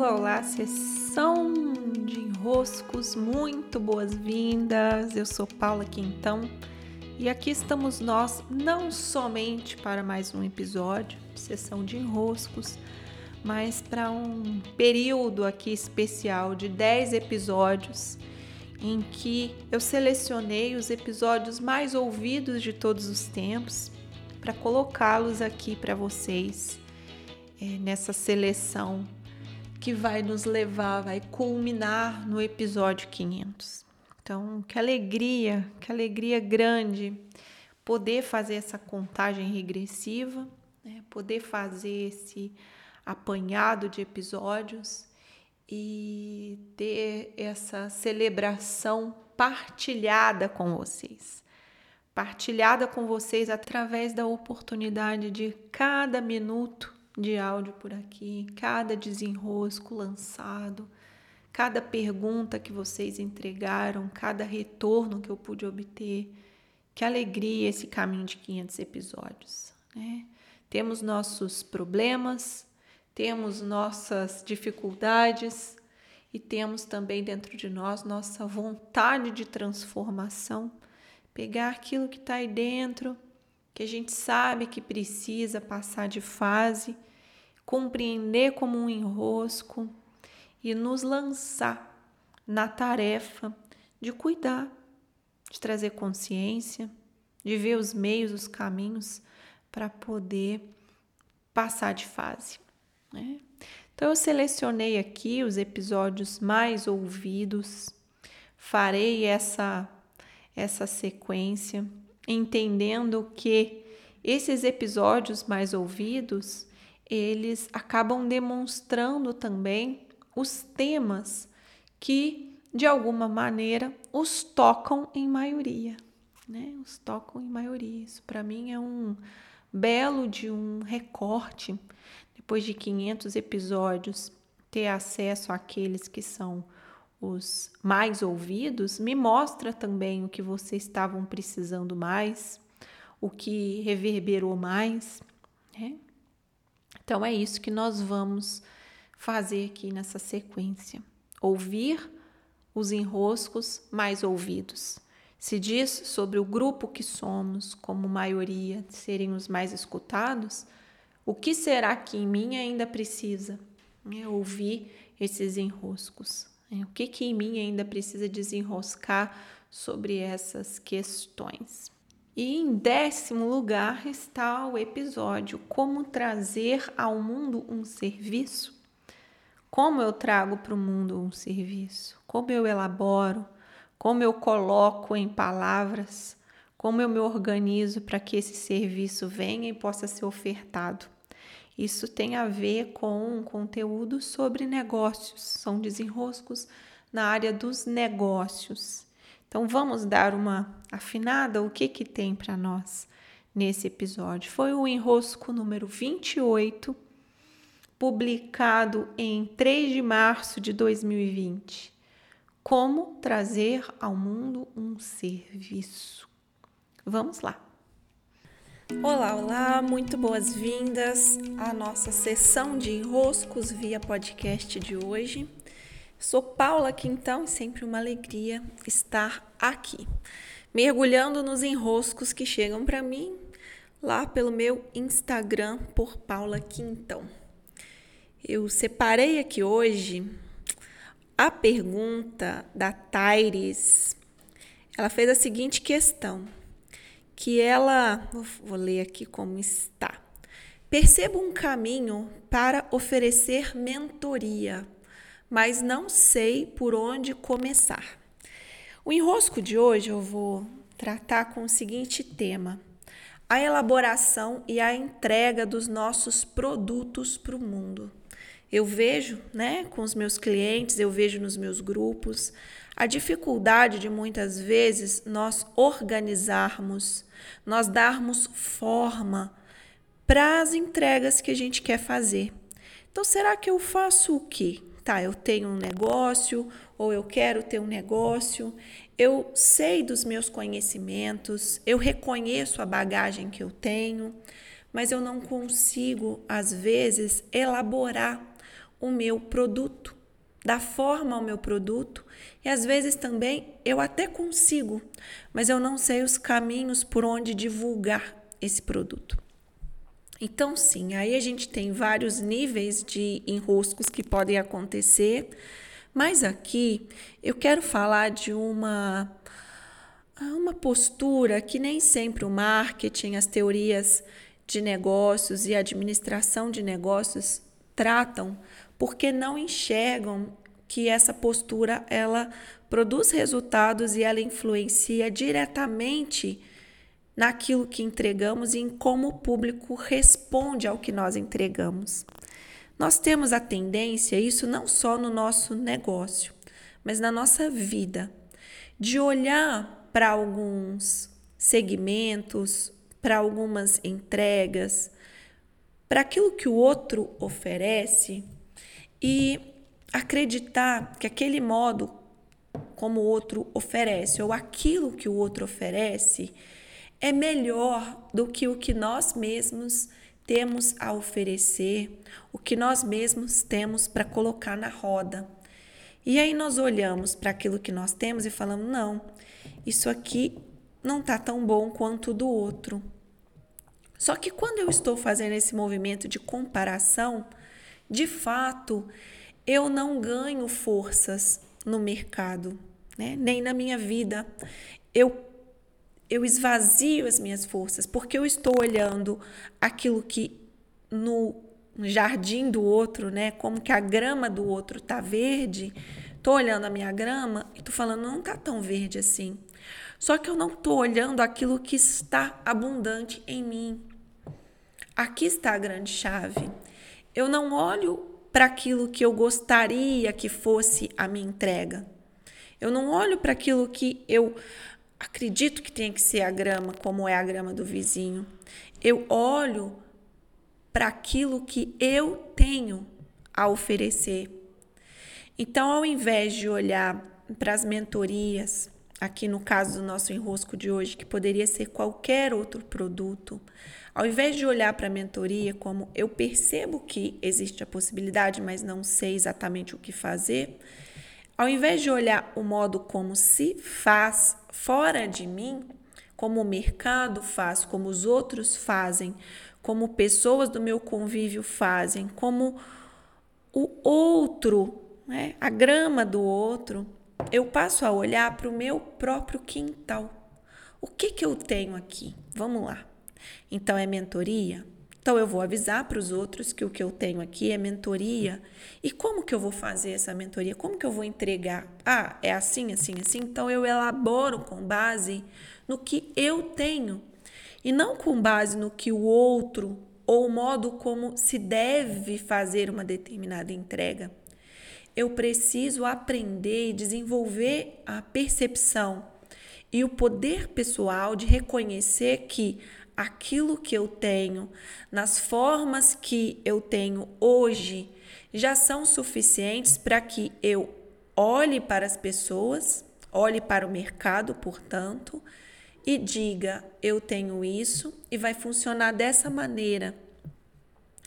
Olá, olá, sessão de enroscos, muito boas-vindas. Eu sou Paula Quintão e aqui estamos nós não somente para mais um episódio, sessão de enroscos, mas para um período aqui especial de 10 episódios em que eu selecionei os episódios mais ouvidos de todos os tempos para colocá-los aqui para vocês é, nessa seleção que vai nos levar, vai culminar no episódio 500. Então, que alegria, que alegria grande poder fazer essa contagem regressiva, né? poder fazer esse apanhado de episódios e ter essa celebração partilhada com vocês. Partilhada com vocês através da oportunidade de cada minuto de áudio por aqui, cada desenrosco lançado, cada pergunta que vocês entregaram, cada retorno que eu pude obter. Que alegria esse caminho de 500 episódios, né? Temos nossos problemas, temos nossas dificuldades e temos também dentro de nós nossa vontade de transformação, pegar aquilo que está aí dentro, que a gente sabe que precisa passar de fase compreender como um enrosco e nos lançar na tarefa de cuidar, de trazer consciência, de ver os meios, os caminhos para poder passar de fase. Né? Então, eu selecionei aqui os episódios mais ouvidos, farei essa, essa sequência, entendendo que esses episódios mais ouvidos eles acabam demonstrando também os temas que, de alguma maneira, os tocam em maioria, né? Os tocam em maioria. Isso para mim é um belo de um recorte. Depois de 500 episódios, ter acesso àqueles que são os mais ouvidos me mostra também o que vocês estavam precisando mais, o que reverberou mais, né? Então é isso que nós vamos fazer aqui nessa sequência. Ouvir os enroscos mais ouvidos. Se diz sobre o grupo que somos, como maioria, serem os mais escutados, o que será que em mim ainda precisa é, ouvir esses enroscos? É, o que, que em mim ainda precisa desenroscar sobre essas questões? E em décimo lugar está o episódio Como trazer ao mundo um serviço. Como eu trago para o mundo um serviço? Como eu elaboro? Como eu coloco em palavras? Como eu me organizo para que esse serviço venha e possa ser ofertado? Isso tem a ver com conteúdo sobre negócios, são desenroscos na área dos negócios. Então vamos dar uma afinada o que que tem para nós nesse episódio. Foi o enrosco número 28, publicado em 3 de março de 2020. Como trazer ao mundo um serviço. Vamos lá. Olá, olá, muito boas-vindas à nossa sessão de enroscos via podcast de hoje. Sou Paula Quintão e sempre uma alegria estar aqui, mergulhando nos enroscos que chegam para mim lá pelo meu Instagram por Paula Quintão. Eu separei aqui hoje a pergunta da Taires. Ela fez a seguinte questão, que ela, vou, ler aqui como está. Perceba um caminho para oferecer mentoria mas não sei por onde começar. O enrosco de hoje eu vou tratar com o seguinte tema: a elaboração e a entrega dos nossos produtos para o mundo. Eu vejo, né, com os meus clientes, eu vejo nos meus grupos, a dificuldade de muitas vezes nós organizarmos, nós darmos forma para as entregas que a gente quer fazer. Então, será que eu faço o quê? tá, eu tenho um negócio ou eu quero ter um negócio, eu sei dos meus conhecimentos, eu reconheço a bagagem que eu tenho, mas eu não consigo, às vezes, elaborar o meu produto, dar forma ao meu produto. E às vezes também eu até consigo, mas eu não sei os caminhos por onde divulgar esse produto. Então, sim, aí a gente tem vários níveis de enroscos que podem acontecer, mas aqui eu quero falar de uma uma postura que nem sempre o marketing, as teorias de negócios e administração de negócios tratam, porque não enxergam que essa postura ela produz resultados e ela influencia diretamente naquilo que entregamos e em como o público responde ao que nós entregamos. Nós temos a tendência, isso não só no nosso negócio, mas na nossa vida, de olhar para alguns segmentos, para algumas entregas, para aquilo que o outro oferece e acreditar que aquele modo como o outro oferece ou aquilo que o outro oferece é melhor do que o que nós mesmos temos a oferecer, o que nós mesmos temos para colocar na roda. E aí nós olhamos para aquilo que nós temos e falamos: não, isso aqui não está tão bom quanto do outro. Só que quando eu estou fazendo esse movimento de comparação, de fato, eu não ganho forças no mercado, né? nem na minha vida. Eu eu esvazio as minhas forças, porque eu estou olhando aquilo que no jardim do outro, né, como que a grama do outro tá verde, tô olhando a minha grama e tô falando não tá tão verde assim. Só que eu não tô olhando aquilo que está abundante em mim. Aqui está a grande chave. Eu não olho para aquilo que eu gostaria que fosse a minha entrega. Eu não olho para aquilo que eu acredito que tenha que ser a grama como é a grama do vizinho. Eu olho para aquilo que eu tenho a oferecer. Então, ao invés de olhar para as mentorias, aqui no caso do nosso enrosco de hoje, que poderia ser qualquer outro produto, ao invés de olhar para a mentoria como eu percebo que existe a possibilidade, mas não sei exatamente o que fazer, ao invés de olhar o modo como se faz fora de mim, como o mercado faz, como os outros fazem, como pessoas do meu convívio fazem, como o outro, né, a grama do outro, eu passo a olhar para o meu próprio quintal. O que, que eu tenho aqui? Vamos lá. Então, é mentoria? Então, eu vou avisar para os outros que o que eu tenho aqui é mentoria. E como que eu vou fazer essa mentoria? Como que eu vou entregar? Ah, é assim, assim, assim. Então, eu elaboro com base no que eu tenho e não com base no que o outro ou o modo como se deve fazer uma determinada entrega. Eu preciso aprender e desenvolver a percepção e o poder pessoal de reconhecer que aquilo que eu tenho, nas formas que eu tenho hoje, já são suficientes para que eu olhe para as pessoas, olhe para o mercado, portanto, e diga: eu tenho isso e vai funcionar dessa maneira.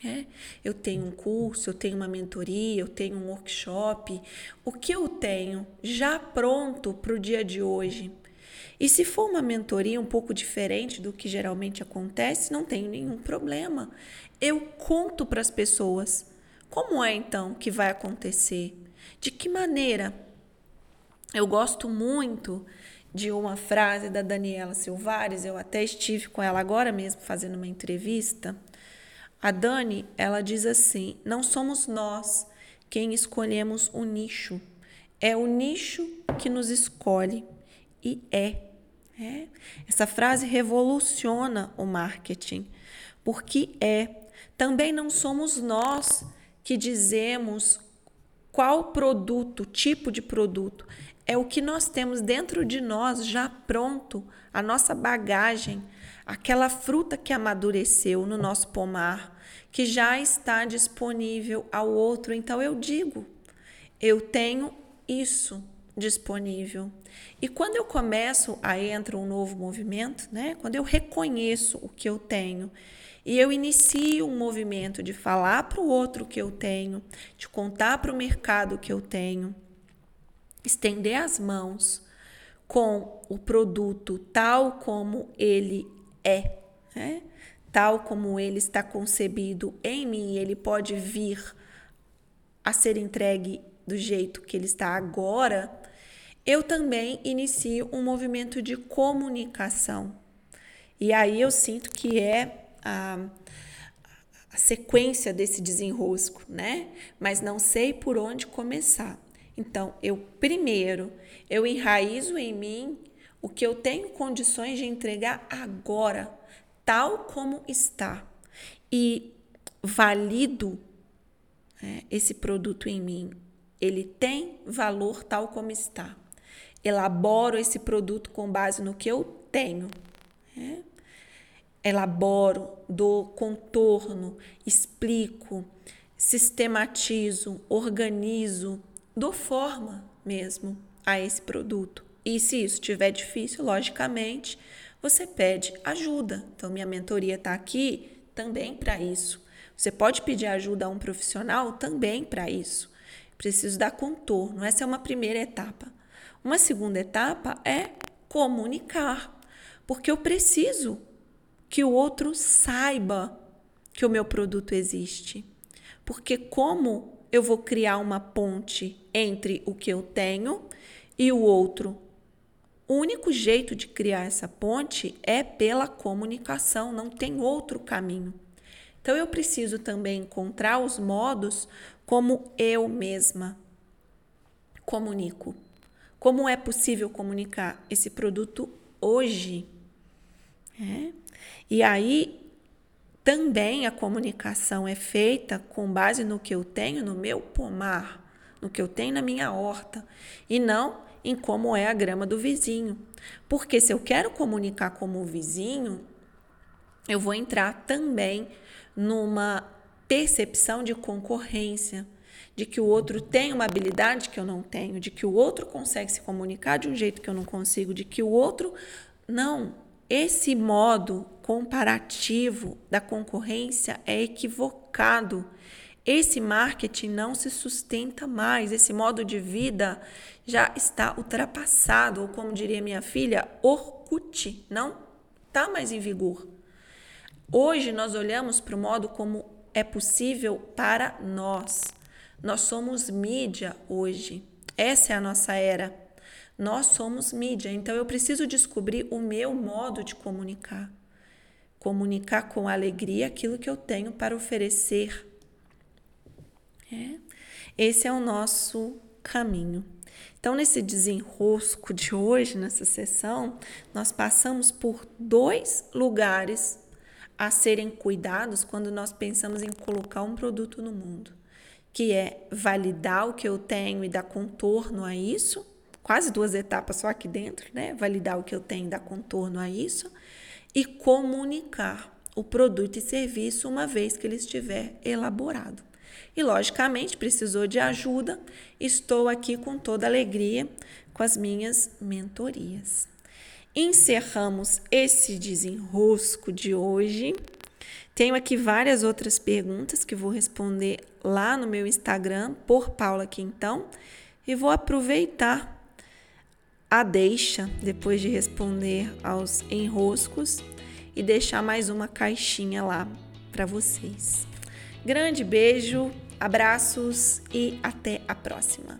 É, eu tenho um curso, eu tenho uma mentoria, eu tenho um workshop. O que eu tenho já pronto para o dia de hoje? E se for uma mentoria um pouco diferente do que geralmente acontece, não tenho nenhum problema. Eu conto para as pessoas como é então que vai acontecer, de que maneira. Eu gosto muito de uma frase da Daniela Silvares, eu até estive com ela agora mesmo fazendo uma entrevista. A Dani, ela diz assim: "Não somos nós quem escolhemos o nicho, é o nicho que nos escolhe e é é. Essa frase revoluciona o marketing, porque é. Também não somos nós que dizemos qual produto, tipo de produto. É o que nós temos dentro de nós já pronto, a nossa bagagem, aquela fruta que amadureceu no nosso pomar, que já está disponível ao outro. Então eu digo, eu tenho isso disponível. E quando eu começo a entrar um novo movimento, né? Quando eu reconheço o que eu tenho e eu inicio um movimento de falar para o outro que eu tenho, de contar para o mercado que eu tenho, estender as mãos com o produto tal como ele é, né? tal como ele está concebido em mim, ele pode vir a ser entregue do jeito que ele está agora, eu também inicio um movimento de comunicação. E aí eu sinto que é a, a sequência desse desenrosco, né? Mas não sei por onde começar. Então, eu primeiro, eu enraizo em mim o que eu tenho condições de entregar agora, tal como está. E valido né, esse produto em mim. Ele tem valor tal como está. Elaboro esse produto com base no que eu tenho. Né? Elaboro, dou contorno, explico, sistematizo, organizo, dou forma mesmo a esse produto. E se isso estiver difícil, logicamente, você pede ajuda. Então, minha mentoria está aqui também para isso. Você pode pedir ajuda a um profissional também para isso. Preciso dar contorno. Essa é uma primeira etapa. Uma segunda etapa é comunicar, porque eu preciso que o outro saiba que o meu produto existe. Porque como eu vou criar uma ponte entre o que eu tenho e o outro? O único jeito de criar essa ponte é pela comunicação, não tem outro caminho. Então eu preciso também encontrar os modos como eu mesma comunico. Como é possível comunicar esse produto hoje? É. E aí também a comunicação é feita com base no que eu tenho no meu pomar, no que eu tenho na minha horta, e não em como é a grama do vizinho. Porque se eu quero comunicar como o vizinho, eu vou entrar também numa percepção de concorrência, de que o outro tem uma habilidade que eu não tenho, de que o outro consegue se comunicar de um jeito que eu não consigo, de que o outro. Não, esse modo comparativo da concorrência é equivocado. Esse marketing não se sustenta mais, esse modo de vida já está ultrapassado, ou como diria minha filha, Orkut, não está mais em vigor. Hoje nós olhamos para o modo como é possível para nós. Nós somos mídia hoje. Essa é a nossa era. Nós somos mídia, então eu preciso descobrir o meu modo de comunicar. Comunicar com alegria aquilo que eu tenho para oferecer. É. Esse é o nosso caminho. Então, nesse desenrosco de hoje, nessa sessão, nós passamos por dois lugares a serem cuidados quando nós pensamos em colocar um produto no mundo, que é validar o que eu tenho e dar contorno a isso, quase duas etapas só aqui dentro, né? Validar o que eu tenho e dar contorno a isso e comunicar o produto e serviço uma vez que ele estiver elaborado. E logicamente precisou de ajuda, estou aqui com toda alegria com as minhas mentorias encerramos esse desenrosco de hoje. Tenho aqui várias outras perguntas que vou responder lá no meu Instagram, por Paula Quintão, e vou aproveitar a deixa depois de responder aos enroscos e deixar mais uma caixinha lá para vocês. Grande beijo, abraços e até a próxima.